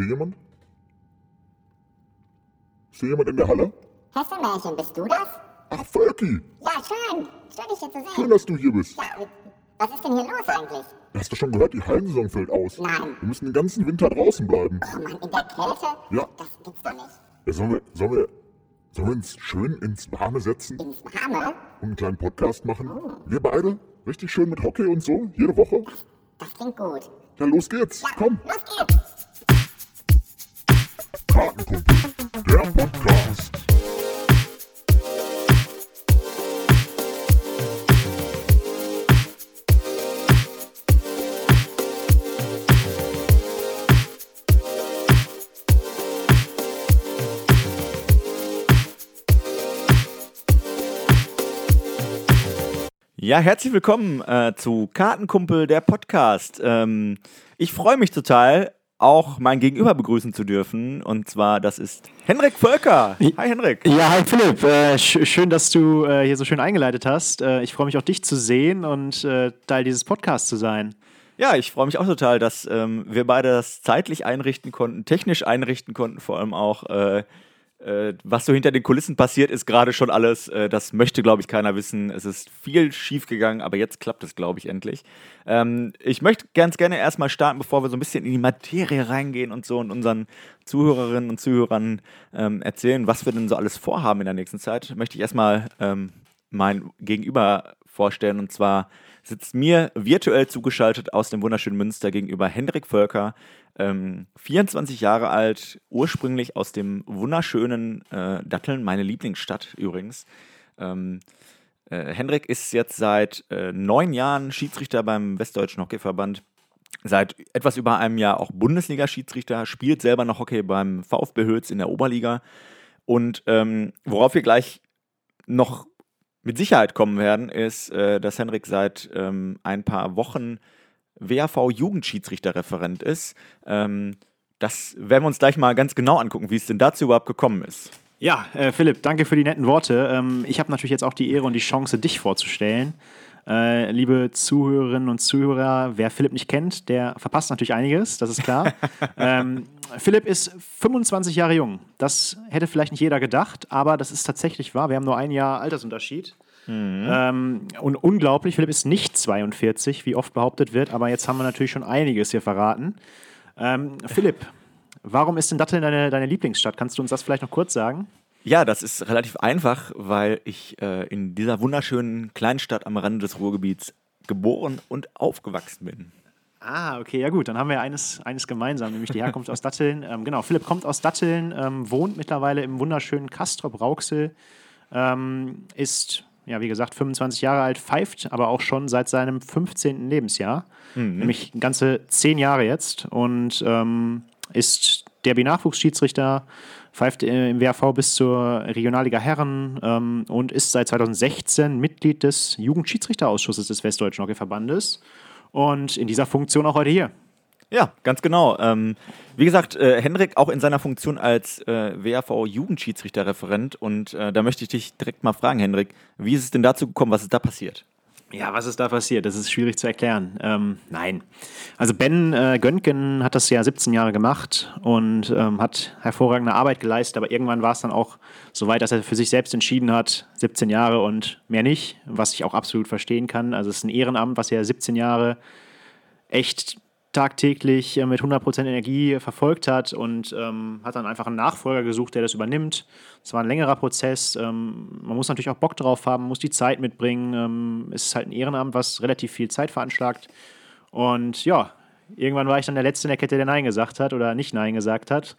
hier jemand? Ist hier jemand in der Halle? Hesselmärchen, bist du das? Ach, Völki! Ja, schön. Schön, dich hier zu Schön, sehen. dass du hier bist. Ja, was ist denn hier los eigentlich? Hast du schon gehört, die Hallensaison fällt aus? Nein. Wir müssen den ganzen Winter draußen bleiben. Oh Mann, in der Kälte? Ja. Das gibt's doch nicht. Ja, sollen wir, sollen wir, sollen wir uns schön ins Warme setzen und Ins Warme? einen kleinen Podcast machen? Wir beide? Richtig schön mit Hockey und so? Jede Woche? Das klingt gut. Ja, los geht's. Komm, Los geht's. Kartenkumpel. Der Podcast. Ja, herzlich willkommen äh, zu Kartenkumpel, der Podcast. Ähm, ich freue mich total, auch mein Gegenüber begrüßen zu dürfen. Und zwar, das ist Henrik Völker. Hi, Henrik. Ja, hi Philipp. Äh, sch schön, dass du äh, hier so schön eingeleitet hast. Äh, ich freue mich auch, dich zu sehen und äh, Teil dieses Podcasts zu sein. Ja, ich freue mich auch total, dass ähm, wir beide das zeitlich einrichten konnten, technisch einrichten konnten, vor allem auch. Äh, was so hinter den Kulissen passiert, ist gerade schon alles. Äh, das möchte, glaube ich, keiner wissen. Es ist viel schief gegangen, aber jetzt klappt es, glaube ich, endlich. Ähm, ich möchte ganz gerne erstmal starten, bevor wir so ein bisschen in die Materie reingehen und so und unseren Zuhörerinnen und Zuhörern ähm, erzählen, was wir denn so alles vorhaben in der nächsten Zeit. Möchte ich erstmal ähm, mein Gegenüber vorstellen. Und zwar sitzt mir virtuell zugeschaltet aus dem wunderschönen Münster gegenüber Hendrik Völker, ähm, 24 Jahre alt, ursprünglich aus dem wunderschönen äh, Datteln, meine Lieblingsstadt übrigens. Ähm, äh, Hendrik ist jetzt seit äh, neun Jahren Schiedsrichter beim Westdeutschen Hockeyverband. Seit etwas über einem Jahr auch Bundesliga-Schiedsrichter, spielt selber noch Hockey beim VfB Hülz in der Oberliga. Und ähm, worauf wir gleich noch mit Sicherheit kommen werden, ist, äh, dass Henrik seit ähm, ein paar Wochen WHV-Jugendschiedsrichterreferent ist. Ähm, das werden wir uns gleich mal ganz genau angucken, wie es denn dazu überhaupt gekommen ist. Ja, äh, Philipp, danke für die netten Worte. Ähm, ich habe natürlich jetzt auch die Ehre und die Chance, dich vorzustellen. Äh, liebe Zuhörerinnen und Zuhörer, wer Philipp nicht kennt, der verpasst natürlich einiges, das ist klar. ähm, Philipp ist 25 Jahre jung. Das hätte vielleicht nicht jeder gedacht, aber das ist tatsächlich wahr. Wir haben nur ein Jahr Altersunterschied. Ähm, und unglaublich, Philipp ist nicht 42, wie oft behauptet wird, aber jetzt haben wir natürlich schon einiges hier verraten. Ähm, Philipp, warum ist denn Datteln deine, deine Lieblingsstadt? Kannst du uns das vielleicht noch kurz sagen? Ja, das ist relativ einfach, weil ich äh, in dieser wunderschönen Kleinstadt am Rande des Ruhrgebiets geboren und aufgewachsen bin. Ah, okay, ja gut, dann haben wir eines, eines gemeinsam, nämlich die Herkunft aus Datteln. Ähm, genau, Philipp kommt aus Datteln, ähm, wohnt mittlerweile im wunderschönen Castrop-Rauxel, ähm, ist, ja, wie gesagt, 25 Jahre alt, pfeift aber auch schon seit seinem 15. Lebensjahr, nämlich ganze zehn Jahre jetzt und ähm, ist Derby-Nachwuchsschiedsrichter, pfeift äh, im WAV bis zur Regionalliga Herren ähm, und ist seit 2016 Mitglied des Jugendschiedsrichterausschusses des Westdeutschen Hockeyverbandes und in dieser Funktion auch heute hier. Ja, ganz genau. Ähm, wie gesagt, äh, Henrik auch in seiner Funktion als äh, WHV-Jugendschiedsrichterreferent und äh, da möchte ich dich direkt mal fragen, Henrik, wie ist es denn dazu gekommen, was ist da passiert? Ja, was ist da passiert? Das ist schwierig zu erklären. Ähm, nein. Also Ben äh, Göntgen hat das ja 17 Jahre gemacht und ähm, hat hervorragende Arbeit geleistet, aber irgendwann war es dann auch so weit, dass er für sich selbst entschieden hat, 17 Jahre und mehr nicht, was ich auch absolut verstehen kann. Also es ist ein Ehrenamt, was er 17 Jahre echt tagtäglich äh, mit 100% Energie verfolgt hat und ähm, hat dann einfach einen Nachfolger gesucht, der das übernimmt. Es war ein längerer Prozess. Ähm, man muss natürlich auch Bock drauf haben, muss die Zeit mitbringen. Ähm, es ist halt ein Ehrenamt, was relativ viel Zeit veranschlagt. Und ja, irgendwann war ich dann der Letzte in der Kette, der Nein gesagt hat oder nicht Nein gesagt hat.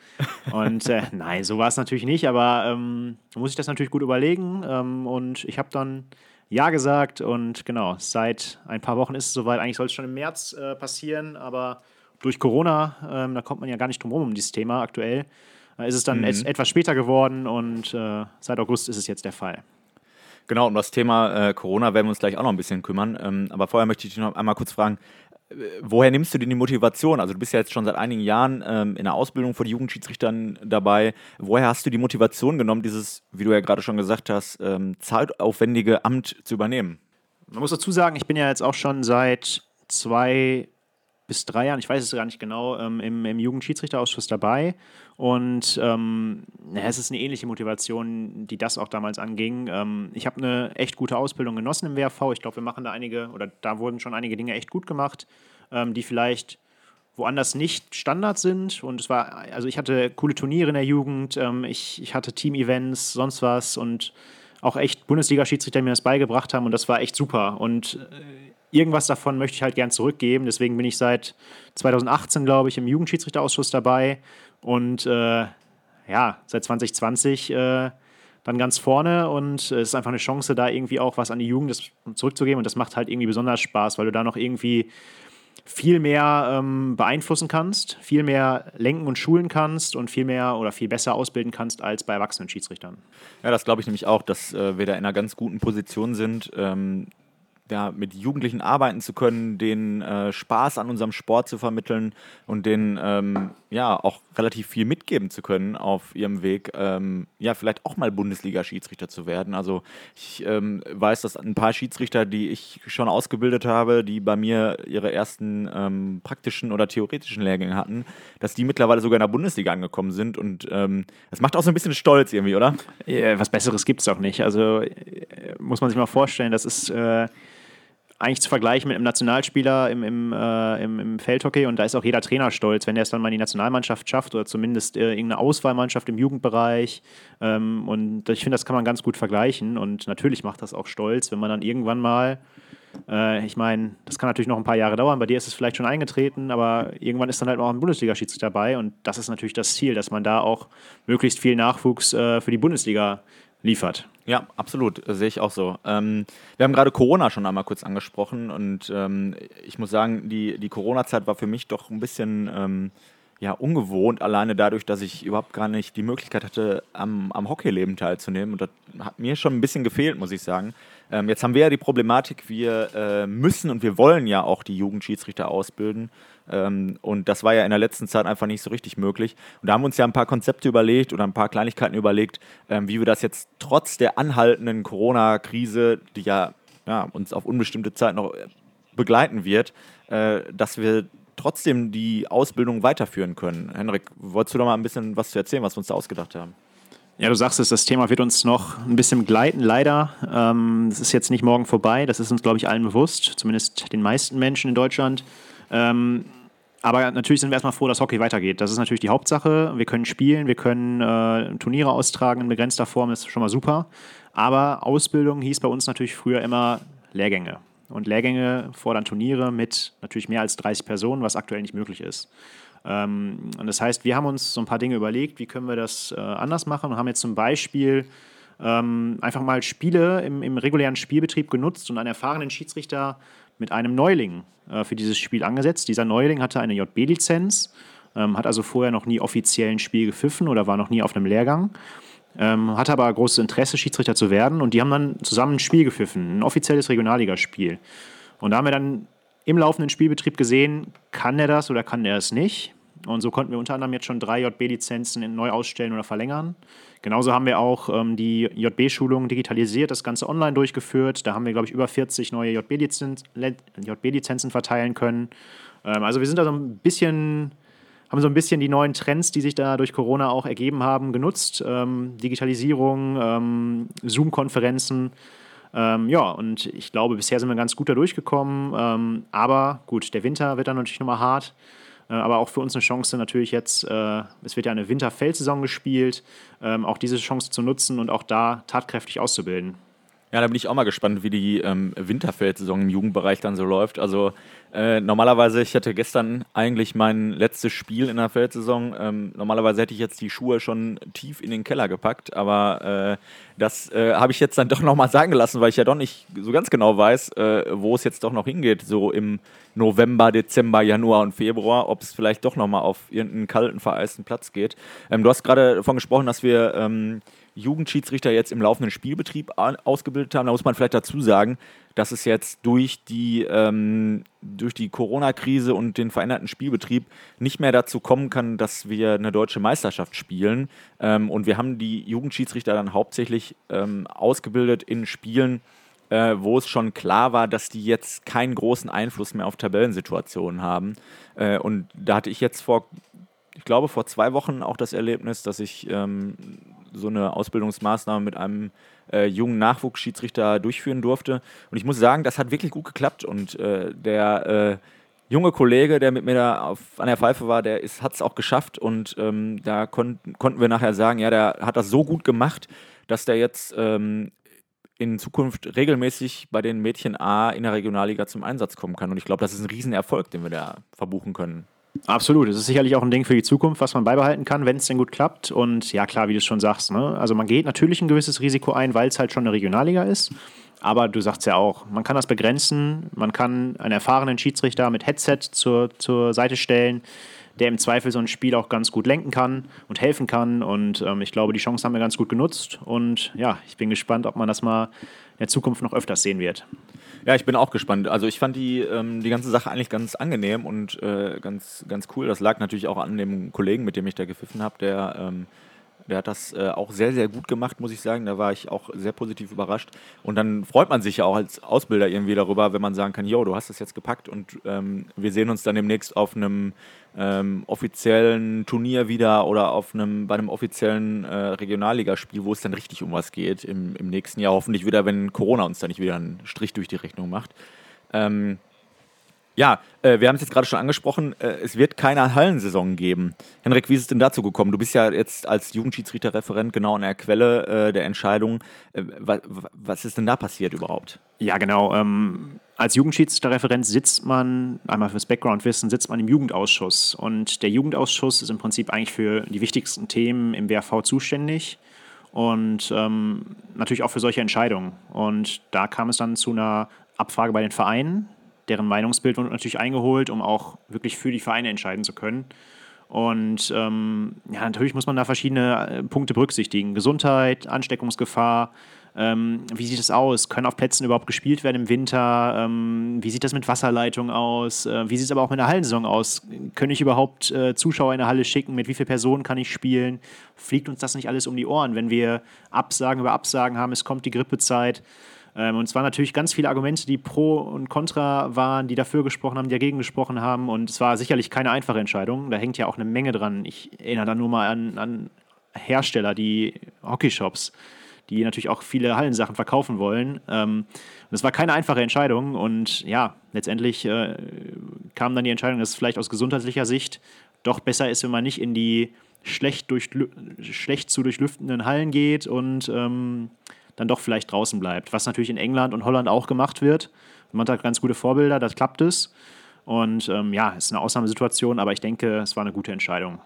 Und äh, nein, so war es natürlich nicht, aber ähm, muss ich das natürlich gut überlegen. Ähm, und ich habe dann ja gesagt und genau, seit ein paar Wochen ist es soweit. Eigentlich soll es schon im März äh, passieren, aber durch Corona, ähm, da kommt man ja gar nicht drum rum um dieses Thema aktuell, äh, ist es dann et etwas später geworden und äh, seit August ist es jetzt der Fall. Genau, um das Thema äh, Corona werden wir uns gleich auch noch ein bisschen kümmern. Ähm, aber vorher möchte ich dich noch einmal kurz fragen, woher nimmst du denn die Motivation? Also du bist ja jetzt schon seit einigen Jahren ähm, in der Ausbildung von Jugendschiedsrichtern dabei. Woher hast du die Motivation genommen, dieses, wie du ja gerade schon gesagt hast, ähm, zeitaufwendige Amt zu übernehmen? Man muss dazu sagen, ich bin ja jetzt auch schon seit zwei bis drei Jahren, ich weiß es gar nicht genau, ähm, im, im Jugendschiedsrichterausschuss dabei. Und ähm, es ist eine ähnliche Motivation, die das auch damals anging. Ähm, ich habe eine echt gute Ausbildung genossen im WRV. Ich glaube, wir machen da einige, oder da wurden schon einige Dinge echt gut gemacht, ähm, die vielleicht woanders nicht Standard sind. Und es war, also ich hatte coole Turniere in der Jugend, ähm, ich, ich hatte Team-Events, sonst was und auch echt Bundesliga-Schiedsrichter mir das beigebracht haben und das war echt super. Und äh, irgendwas davon möchte ich halt gern zurückgeben. Deswegen bin ich seit 2018, glaube ich, im Jugendschiedsrichterausschuss dabei und äh, ja, seit 2020 äh, dann ganz vorne und es ist einfach eine Chance, da irgendwie auch was an die Jugend zurückzugeben und das macht halt irgendwie besonders Spaß, weil du da noch irgendwie viel mehr ähm, beeinflussen kannst, viel mehr lenken und schulen kannst und viel mehr oder viel besser ausbilden kannst als bei erwachsenen Schiedsrichtern. Ja, das glaube ich nämlich auch, dass äh, wir da in einer ganz guten Position sind, ähm, ja, mit Jugendlichen arbeiten zu können, denen äh, Spaß an unserem Sport zu vermitteln und denen ähm, ja auch relativ viel mitgeben zu können auf ihrem Weg, ähm, ja, vielleicht auch mal Bundesliga-Schiedsrichter zu werden. Also ich ähm, weiß, dass ein paar Schiedsrichter, die ich schon ausgebildet habe, die bei mir ihre ersten ähm, praktischen oder theoretischen Lehrgänge hatten, dass die mittlerweile sogar in der Bundesliga angekommen sind und ähm, das macht auch so ein bisschen stolz irgendwie, oder? Ja, was Besseres gibt es auch nicht. Also äh, muss man sich mal vorstellen, das ist äh, eigentlich zu vergleichen mit einem Nationalspieler im, im, äh, im, im, Feldhockey. Und da ist auch jeder Trainer stolz, wenn er es dann mal in die Nationalmannschaft schafft oder zumindest äh, irgendeine Auswahlmannschaft im Jugendbereich. Ähm, und ich finde, das kann man ganz gut vergleichen. Und natürlich macht das auch stolz, wenn man dann irgendwann mal, äh, ich meine, das kann natürlich noch ein paar Jahre dauern, bei dir ist es vielleicht schon eingetreten, aber irgendwann ist dann halt auch ein Bundesliga-Schiedsrichter dabei. Und das ist natürlich das Ziel, dass man da auch möglichst viel Nachwuchs äh, für die Bundesliga liefert. Ja, absolut, sehe ich auch so. Ähm, wir haben gerade Corona schon einmal kurz angesprochen und ähm, ich muss sagen, die, die Corona-Zeit war für mich doch ein bisschen ähm, ja, ungewohnt, alleine dadurch, dass ich überhaupt gar nicht die Möglichkeit hatte, am, am Hockeyleben teilzunehmen. Und das hat mir schon ein bisschen gefehlt, muss ich sagen. Ähm, jetzt haben wir ja die Problematik, wir äh, müssen und wir wollen ja auch die Jugendschiedsrichter ausbilden. Ähm, und das war ja in der letzten Zeit einfach nicht so richtig möglich. Und da haben wir uns ja ein paar Konzepte überlegt oder ein paar Kleinigkeiten überlegt, ähm, wie wir das jetzt trotz der anhaltenden Corona-Krise, die ja, ja, uns auf unbestimmte Zeit noch äh, begleiten wird, äh, dass wir trotzdem die Ausbildung weiterführen können. Henrik, wolltest du da mal ein bisschen was zu erzählen, was wir uns da ausgedacht haben? Ja, du sagst es, das Thema wird uns noch ein bisschen begleiten, leider. Ähm, das ist jetzt nicht morgen vorbei, das ist uns, glaube ich, allen bewusst, zumindest den meisten Menschen in Deutschland. Ähm, aber natürlich sind wir erstmal froh, dass Hockey weitergeht. Das ist natürlich die Hauptsache. Wir können spielen, wir können äh, Turniere austragen in begrenzter Form, das ist schon mal super. Aber Ausbildung hieß bei uns natürlich früher immer Lehrgänge. Und Lehrgänge fordern Turniere mit natürlich mehr als 30 Personen, was aktuell nicht möglich ist. Ähm, und das heißt, wir haben uns so ein paar Dinge überlegt, wie können wir das äh, anders machen und haben jetzt zum Beispiel ähm, einfach mal Spiele im, im regulären Spielbetrieb genutzt und einen erfahrenen Schiedsrichter mit einem Neuling äh, für dieses Spiel angesetzt. Dieser Neuling hatte eine JB-Lizenz, ähm, hat also vorher noch nie offiziell ein Spiel gepfiffen oder war noch nie auf einem Lehrgang. Ähm, hatte aber großes Interesse, Schiedsrichter zu werden und die haben dann zusammen ein Spiel gepfiffen, ein offizielles Regionalligaspiel. Und da haben wir dann im laufenden Spielbetrieb gesehen, kann er das oder kann er es nicht. Und so konnten wir unter anderem jetzt schon drei JB-Lizenzen neu ausstellen oder verlängern. Genauso haben wir auch ähm, die JB-Schulung digitalisiert, das Ganze online durchgeführt. Da haben wir, glaube ich, über 40 neue JB-Lizenzen JB verteilen können. Ähm, also wir sind da so ein bisschen, haben so ein bisschen die neuen Trends, die sich da durch Corona auch ergeben haben, genutzt. Ähm, Digitalisierung, ähm, Zoom-Konferenzen. Ähm, ja, und ich glaube, bisher sind wir ganz gut da durchgekommen. Ähm, aber gut, der Winter wird dann natürlich nochmal hart. Äh, aber auch für uns eine Chance natürlich jetzt, äh, es wird ja eine Winterfeldsaison gespielt, ähm, auch diese Chance zu nutzen und auch da tatkräftig auszubilden. Ja, da bin ich auch mal gespannt, wie die ähm, Winterfeldsaison im Jugendbereich dann so läuft. Also äh, normalerweise, ich hatte gestern eigentlich mein letztes Spiel in der Feldsaison. Ähm, normalerweise hätte ich jetzt die Schuhe schon tief in den Keller gepackt, aber äh, das äh, habe ich jetzt dann doch nochmal sagen gelassen, weil ich ja doch nicht so ganz genau weiß, äh, wo es jetzt doch noch hingeht, so im November, Dezember, Januar und Februar, ob es vielleicht doch nochmal auf irgendeinen kalten, vereisten Platz geht. Ähm, du hast gerade davon gesprochen, dass wir ähm, Jugendschiedsrichter jetzt im laufenden Spielbetrieb ausgebildet haben. Da muss man vielleicht dazu sagen, dass es jetzt durch die, ähm, die Corona-Krise und den veränderten Spielbetrieb nicht mehr dazu kommen kann, dass wir eine deutsche Meisterschaft spielen. Ähm, und wir haben die Jugendschiedsrichter dann hauptsächlich ähm, ausgebildet in Spielen, äh, wo es schon klar war, dass die jetzt keinen großen Einfluss mehr auf Tabellensituationen haben. Äh, und da hatte ich jetzt vor, ich glaube, vor zwei Wochen auch das Erlebnis, dass ich ähm, so eine Ausbildungsmaßnahme mit einem äh, jungen Nachwuchsschiedsrichter durchführen durfte. Und ich muss sagen, das hat wirklich gut geklappt. Und äh, der äh, junge Kollege, der mit mir da auf, an der Pfeife war, der hat es auch geschafft. Und ähm, da kon konnten wir nachher sagen, ja, der hat das so gut gemacht, dass der jetzt ähm, in Zukunft regelmäßig bei den Mädchen A in der Regionalliga zum Einsatz kommen kann. Und ich glaube, das ist ein Riesenerfolg, den wir da verbuchen können. Absolut. Das ist sicherlich auch ein Ding für die Zukunft, was man beibehalten kann, wenn es denn gut klappt. Und ja, klar, wie du es schon sagst, ne? also man geht natürlich ein gewisses Risiko ein, weil es halt schon eine Regionalliga ist. Aber du sagst ja auch, man kann das begrenzen, man kann einen erfahrenen Schiedsrichter mit Headset zur, zur Seite stellen, der im Zweifel so ein Spiel auch ganz gut lenken kann und helfen kann. Und ähm, ich glaube, die Chance haben wir ganz gut genutzt. Und ja, ich bin gespannt, ob man das mal in der Zukunft noch öfters sehen wird. Ja, ich bin auch gespannt. Also ich fand die, ähm, die ganze Sache eigentlich ganz angenehm und äh, ganz, ganz cool. Das lag natürlich auch an dem Kollegen, mit dem ich da gepfiffen habe, der, ähm, der hat das äh, auch sehr, sehr gut gemacht, muss ich sagen. Da war ich auch sehr positiv überrascht. Und dann freut man sich ja auch als Ausbilder irgendwie darüber, wenn man sagen kann, yo, du hast das jetzt gepackt und ähm, wir sehen uns dann demnächst auf einem ähm, offiziellen Turnier wieder oder auf einem, bei einem offiziellen äh, Regionalligaspiel, wo es dann richtig um was geht im, im nächsten Jahr. Hoffentlich wieder, wenn Corona uns da nicht wieder einen Strich durch die Rechnung macht. Ähm, ja, äh, wir haben es jetzt gerade schon angesprochen, äh, es wird keine Hallensaison geben. Henrik, wie ist es denn dazu gekommen? Du bist ja jetzt als Jugendschiedsrichterreferent genau an der Quelle äh, der Entscheidung. Äh, wa was ist denn da passiert überhaupt? Ja, genau. Ähm, als Jugendschiedsrichterreferent sitzt man, einmal fürs Background-Wissen, sitzt man im Jugendausschuss. Und der Jugendausschuss ist im Prinzip eigentlich für die wichtigsten Themen im WRV zuständig und ähm, natürlich auch für solche Entscheidungen. Und da kam es dann zu einer Abfrage bei den Vereinen deren Meinungsbild wird natürlich eingeholt, um auch wirklich für die Vereine entscheiden zu können. Und ähm, ja, natürlich muss man da verschiedene äh, Punkte berücksichtigen. Gesundheit, Ansteckungsgefahr, ähm, wie sieht es aus? Können auf Plätzen überhaupt gespielt werden im Winter? Ähm, wie sieht das mit Wasserleitung aus? Äh, wie sieht es aber auch mit der Hallensaison aus? Können ich überhaupt äh, Zuschauer in der Halle schicken? Mit wie vielen Personen kann ich spielen? Fliegt uns das nicht alles um die Ohren, wenn wir Absagen über Absagen haben? Es kommt die Grippezeit. Ähm, und es waren natürlich ganz viele Argumente, die pro und contra waren, die dafür gesprochen haben, die dagegen gesprochen haben. Und es war sicherlich keine einfache Entscheidung. Da hängt ja auch eine Menge dran. Ich erinnere da nur mal an, an Hersteller, die Hockeyshops, die natürlich auch viele Hallensachen verkaufen wollen. Ähm, das war keine einfache Entscheidung. Und ja, letztendlich äh, kam dann die Entscheidung, dass es vielleicht aus gesundheitlicher Sicht doch besser ist, wenn man nicht in die schlecht, schlecht zu durchlüftenden Hallen geht und ähm, dann doch vielleicht draußen bleibt. Was natürlich in England und Holland auch gemacht wird. Man hat ganz gute Vorbilder, das klappt es. Und ähm, ja, ist eine Ausnahmesituation, aber ich denke, es war eine gute Entscheidung.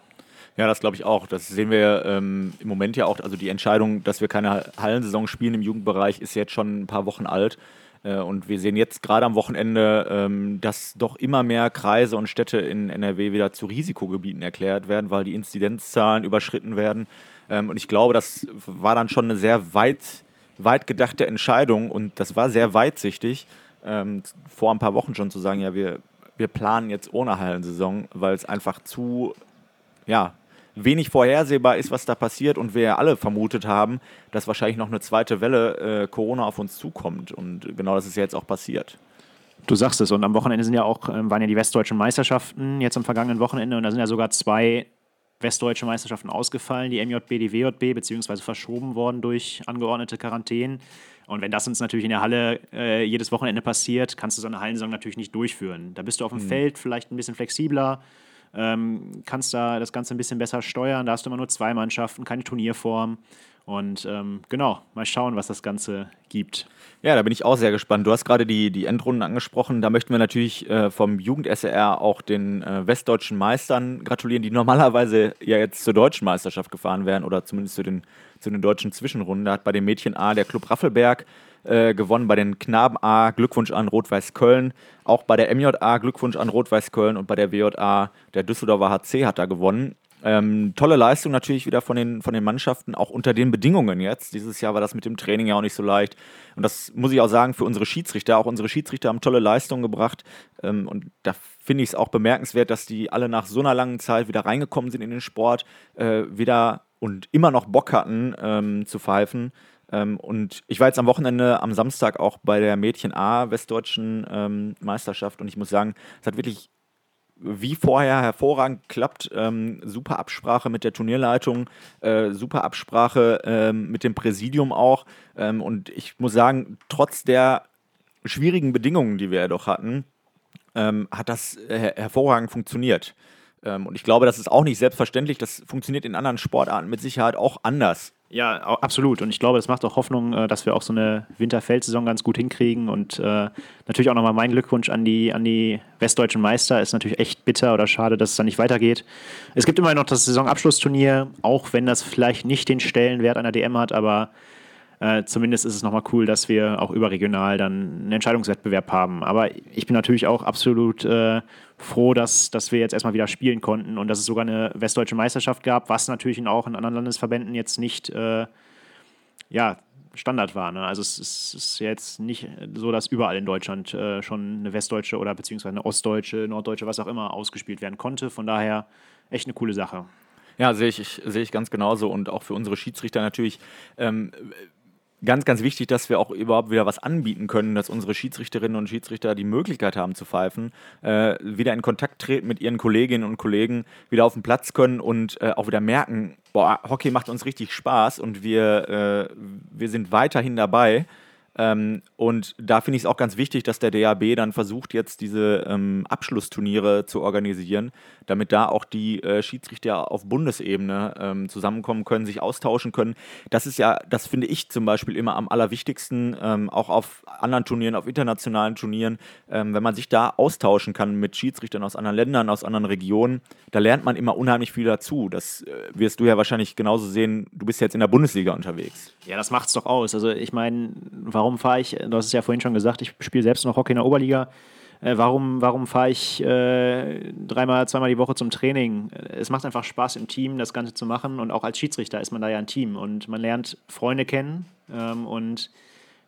Ja, das glaube ich auch. Das sehen wir ähm, im Moment ja auch. Also die Entscheidung, dass wir keine Hallensaison spielen im Jugendbereich, ist jetzt schon ein paar Wochen alt. Äh, und wir sehen jetzt gerade am Wochenende, ähm, dass doch immer mehr Kreise und Städte in NRW wieder zu Risikogebieten erklärt werden, weil die Inzidenzzahlen überschritten werden. Ähm, und ich glaube, das war dann schon eine sehr weit weit gedachte Entscheidung und das war sehr weitsichtig, ähm, vor ein paar Wochen schon zu sagen, ja, wir, wir planen jetzt ohne Hallensaison, weil es einfach zu, ja, wenig vorhersehbar ist, was da passiert und wir ja alle vermutet haben, dass wahrscheinlich noch eine zweite Welle äh, Corona auf uns zukommt. Und genau das ist ja jetzt auch passiert. Du sagst es. Und am Wochenende sind ja auch, ähm, waren ja die westdeutschen Meisterschaften jetzt am vergangenen Wochenende. Und da sind ja sogar zwei westdeutsche Meisterschaften ausgefallen, die MJB, die WJB, beziehungsweise verschoben worden durch angeordnete Quarantänen. Und wenn das uns natürlich in der Halle äh, jedes Wochenende passiert, kannst du so eine Hallensaison natürlich nicht durchführen. Da bist du auf dem mhm. Feld vielleicht ein bisschen flexibler, ähm, kannst da das Ganze ein bisschen besser steuern. Da hast du immer nur zwei Mannschaften, keine Turnierform. Und ähm, genau, mal schauen, was das Ganze gibt. Ja, da bin ich auch sehr gespannt. Du hast gerade die, die Endrunden angesprochen. Da möchten wir natürlich äh, vom Jugend-SR auch den äh, westdeutschen Meistern gratulieren, die normalerweise ja jetzt zur deutschen Meisterschaft gefahren wären oder zumindest zu den, zu den deutschen Zwischenrunden. Da hat bei den Mädchen A der Club Raffelberg äh, gewonnen, bei den Knaben A Glückwunsch an Rot-Weiß Köln, auch bei der MJA Glückwunsch an Rot-Weiß Köln und bei der WJA der Düsseldorfer HC hat da gewonnen. Ähm, tolle Leistung natürlich wieder von den, von den Mannschaften, auch unter den Bedingungen jetzt. Dieses Jahr war das mit dem Training ja auch nicht so leicht. Und das muss ich auch sagen für unsere Schiedsrichter. Auch unsere Schiedsrichter haben tolle Leistungen gebracht. Ähm, und da finde ich es auch bemerkenswert, dass die alle nach so einer langen Zeit wieder reingekommen sind in den Sport, äh, wieder und immer noch Bock hatten ähm, zu pfeifen. Ähm, und ich war jetzt am Wochenende, am Samstag auch bei der Mädchen A westdeutschen ähm, Meisterschaft und ich muss sagen, es hat wirklich wie vorher hervorragend geklappt. Ähm, super Absprache mit der Turnierleitung, äh, super Absprache ähm, mit dem Präsidium auch. Ähm, und ich muss sagen, trotz der schwierigen Bedingungen, die wir ja doch hatten, ähm, hat das her hervorragend funktioniert. Ähm, und ich glaube, das ist auch nicht selbstverständlich. Das funktioniert in anderen Sportarten mit Sicherheit auch anders. Ja, absolut. Und ich glaube, es macht auch Hoffnung, äh, dass wir auch so eine Winterfeldsaison ganz gut hinkriegen. Und äh, natürlich auch nochmal mein Glückwunsch an die, an die westdeutschen Meister. Ist natürlich echt bitter oder schade, dass es dann nicht weitergeht. Es gibt immer noch das Saisonabschlussturnier, auch wenn das vielleicht nicht den Stellenwert einer DM hat, aber äh, zumindest ist es nochmal cool, dass wir auch überregional dann einen Entscheidungswettbewerb haben. Aber ich bin natürlich auch absolut äh, froh, dass, dass wir jetzt erstmal wieder spielen konnten und dass es sogar eine westdeutsche Meisterschaft gab, was natürlich auch in anderen Landesverbänden jetzt nicht äh, ja, Standard war. Ne? Also es ist, ist, jetzt nicht so, dass überall in Deutschland äh, schon eine westdeutsche oder beziehungsweise eine ostdeutsche, norddeutsche, was auch immer ausgespielt werden konnte. Von daher echt eine coole Sache. Ja, sehe ich, sehe ich ganz genauso und auch für unsere Schiedsrichter natürlich. Ähm, ganz, ganz wichtig, dass wir auch überhaupt wieder was anbieten können, dass unsere Schiedsrichterinnen und Schiedsrichter die Möglichkeit haben zu pfeifen, äh, wieder in Kontakt treten mit ihren Kolleginnen und Kollegen, wieder auf den Platz können und äh, auch wieder merken, boah, Hockey macht uns richtig Spaß und wir, äh, wir sind weiterhin dabei. Ähm, und da finde ich es auch ganz wichtig, dass der DAB dann versucht, jetzt diese ähm, Abschlussturniere zu organisieren, damit da auch die äh, Schiedsrichter auf Bundesebene ähm, zusammenkommen können, sich austauschen können. Das ist ja, das finde ich zum Beispiel immer am allerwichtigsten, ähm, auch auf anderen Turnieren, auf internationalen Turnieren, ähm, wenn man sich da austauschen kann mit Schiedsrichtern aus anderen Ländern, aus anderen Regionen, da lernt man immer unheimlich viel dazu. Das äh, wirst du ja wahrscheinlich genauso sehen. Du bist jetzt in der Bundesliga unterwegs. Ja, das macht es doch aus. Also ich meine, warum fahre ich, du hast es ja vorhin schon gesagt, ich spiele selbst noch Hockey in der Oberliga. Äh, warum warum fahre ich äh, dreimal, zweimal die Woche zum Training? Es macht einfach Spaß im Team, das Ganze zu machen. Und auch als Schiedsrichter ist man da ja ein Team. Und man lernt Freunde kennen ähm, und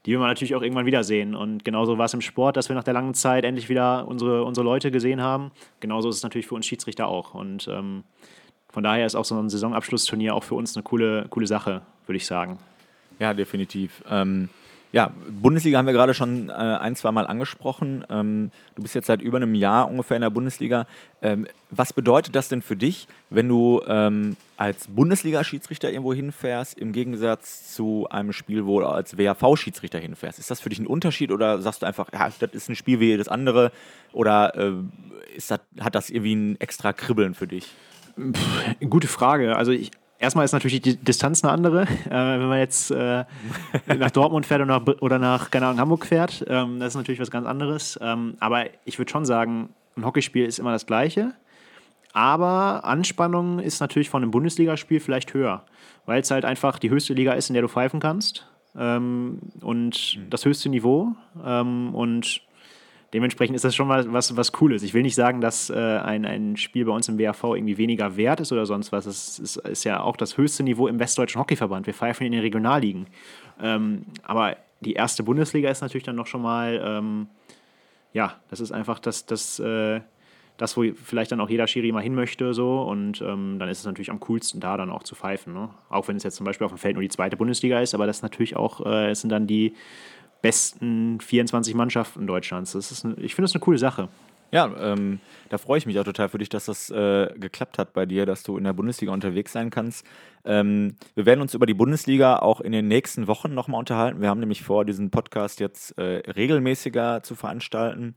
die will man natürlich auch irgendwann wiedersehen. Und genauso war es im Sport, dass wir nach der langen Zeit endlich wieder unsere, unsere Leute gesehen haben. Genauso ist es natürlich für uns Schiedsrichter auch. Und ähm, von daher ist auch so ein Saisonabschlussturnier auch für uns eine coole, coole Sache, würde ich sagen. Ja, definitiv. Ähm, ja, Bundesliga haben wir gerade schon äh, ein, zwei Mal angesprochen. Ähm, du bist jetzt seit über einem Jahr ungefähr in der Bundesliga. Ähm, was bedeutet das denn für dich, wenn du ähm, als Bundesliga-Schiedsrichter irgendwo hinfährst, im Gegensatz zu einem Spiel, wo du als WHV-Schiedsrichter hinfährst? Ist das für dich ein Unterschied oder sagst du einfach, ja, das ist ein Spiel wie jedes andere? Oder äh, ist das, hat das irgendwie ein extra Kribbeln für dich? Pff, gute Frage. Also ich, erstmal ist natürlich die Distanz eine andere. Äh, wenn man jetzt äh, nach Dortmund fährt oder nach, oder nach keine Ahnung, Hamburg fährt, ähm, das ist natürlich was ganz anderes. Ähm, aber ich würde schon sagen, ein Hockeyspiel ist immer das Gleiche. Aber Anspannung ist natürlich von einem Bundesligaspiel vielleicht höher, weil es halt einfach die höchste Liga ist, in der du pfeifen kannst. Ähm, und mhm. das höchste Niveau. Ähm, und dementsprechend ist das schon mal was, was Cooles. Ich will nicht sagen, dass äh, ein, ein Spiel bei uns im WAV irgendwie weniger wert ist oder sonst was. Es ist, ist, ja auch das höchste Niveau im Westdeutschen Hockeyverband. Wir pfeifen in den Regionalligen. Ähm, aber die erste Bundesliga ist natürlich dann noch schon mal, ähm, ja, das ist einfach das, das, äh, das, wo vielleicht dann auch jeder Schiri mal hin möchte. So. Und ähm, dann ist es natürlich am coolsten, da dann auch zu pfeifen. Ne? Auch wenn es jetzt zum Beispiel auf dem Feld nur die zweite Bundesliga ist, aber das natürlich auch, äh, es sind dann die besten 24 Mannschaften Deutschlands. Das ist eine, ich finde das eine coole Sache. Ja, ähm, da freue ich mich auch total für dich, dass das äh, geklappt hat bei dir, dass du in der Bundesliga unterwegs sein kannst. Ähm, wir werden uns über die Bundesliga auch in den nächsten Wochen nochmal unterhalten. Wir haben nämlich vor, diesen Podcast jetzt äh, regelmäßiger zu veranstalten.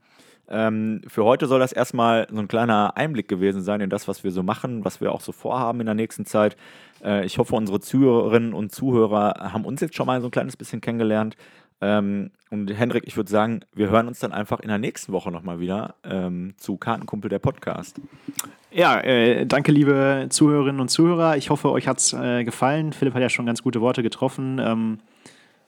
Ähm, für heute soll das erstmal so ein kleiner Einblick gewesen sein in das, was wir so machen, was wir auch so vorhaben in der nächsten Zeit. Äh, ich hoffe, unsere Zuhörerinnen und Zuhörer haben uns jetzt schon mal so ein kleines bisschen kennengelernt. Ähm, und Hendrik, ich würde sagen, wir hören uns dann einfach in der nächsten Woche nochmal wieder ähm, zu Kartenkumpel der Podcast. Ja, äh, danke, liebe Zuhörerinnen und Zuhörer. Ich hoffe, euch hat es äh, gefallen. Philipp hat ja schon ganz gute Worte getroffen. Ähm,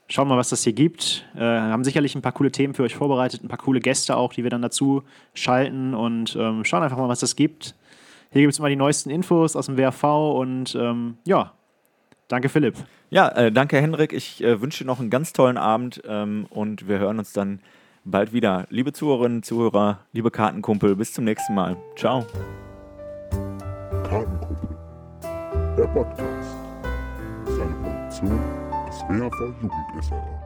schauen wir mal, was das hier gibt. Äh, haben sicherlich ein paar coole Themen für euch vorbereitet, ein paar coole Gäste auch, die wir dann dazu schalten und ähm, schauen einfach mal, was das gibt. Hier gibt es mal die neuesten Infos aus dem WRV und ähm, ja, danke, Philipp. Ja, äh, danke Henrik. Ich äh, wünsche dir noch einen ganz tollen Abend ähm, und wir hören uns dann bald wieder. Liebe Zuhörerinnen, Zuhörer, liebe Kartenkumpel, bis zum nächsten Mal. Ciao. Kartenkumpel, der Podcast. Seine Produktion Das WHV Jugend SR.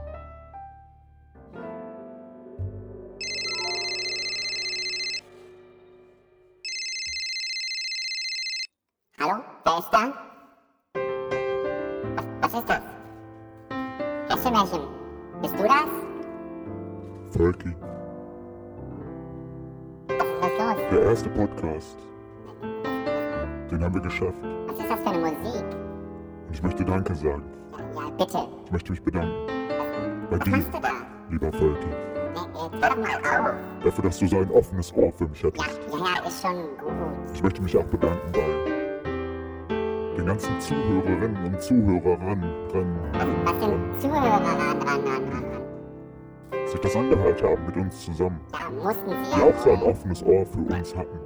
Was was los? der erste Podcast. Den haben wir geschafft. Was ist das für eine Musik? Und ich möchte Danke sagen. Ja, ja bitte. Ich möchte mich bedanken. Bei Was dir, machst du da? lieber mal auf. Dafür, dass du so ein offenes Ohr für mich Ja, hattest. ja, ja, ist schon gut. Ich möchte mich auch bedanken bei den ganzen Zuhörerinnen und Zuhörern, dran, Was sind Zuhörer ran, ran, ran, ran, ran? Sich das angehört haben mit uns zusammen. Die auch so ein offenes Ohr für uns hatten.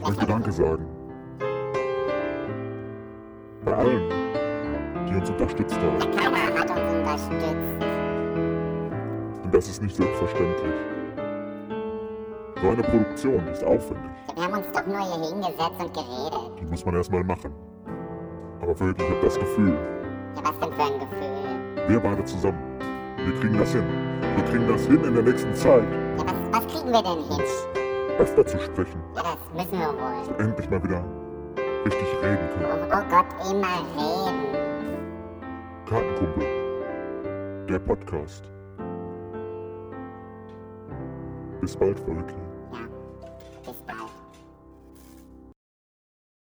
Ich möchte Danke sagen. Bei allen, die uns unterstützt haben. Keiner hat uns unterstützt. Und das ist nicht selbstverständlich. So eine Produktion ist aufwendig. Wir haben uns doch nur hier hingesetzt und geredet. Die muss man erstmal machen. Aber wirklich, ich habe das Gefühl, Ja, was denn für ein Gefühl? wir beide zusammen, wir kriegen das hin. Wir kriegen das hin in der nächsten Zeit, Ja, was, was kriegen wir denn hin? öfter zu sprechen. Ja, das müssen wir wohl. Und endlich mal wieder richtig reden Oh, können. oh Gott, immer reden. Kartenkumpel. Der Podcast. Bis bald, Volki.